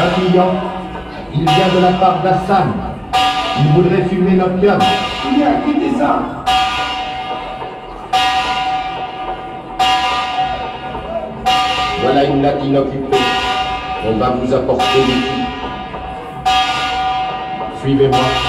Un client, il vient de la part d'Hassan. Il voudrait fumer l'opium. Bien, quittez ça. Voilà une latine occupée. On va vous apporter des filles. Suivez-moi.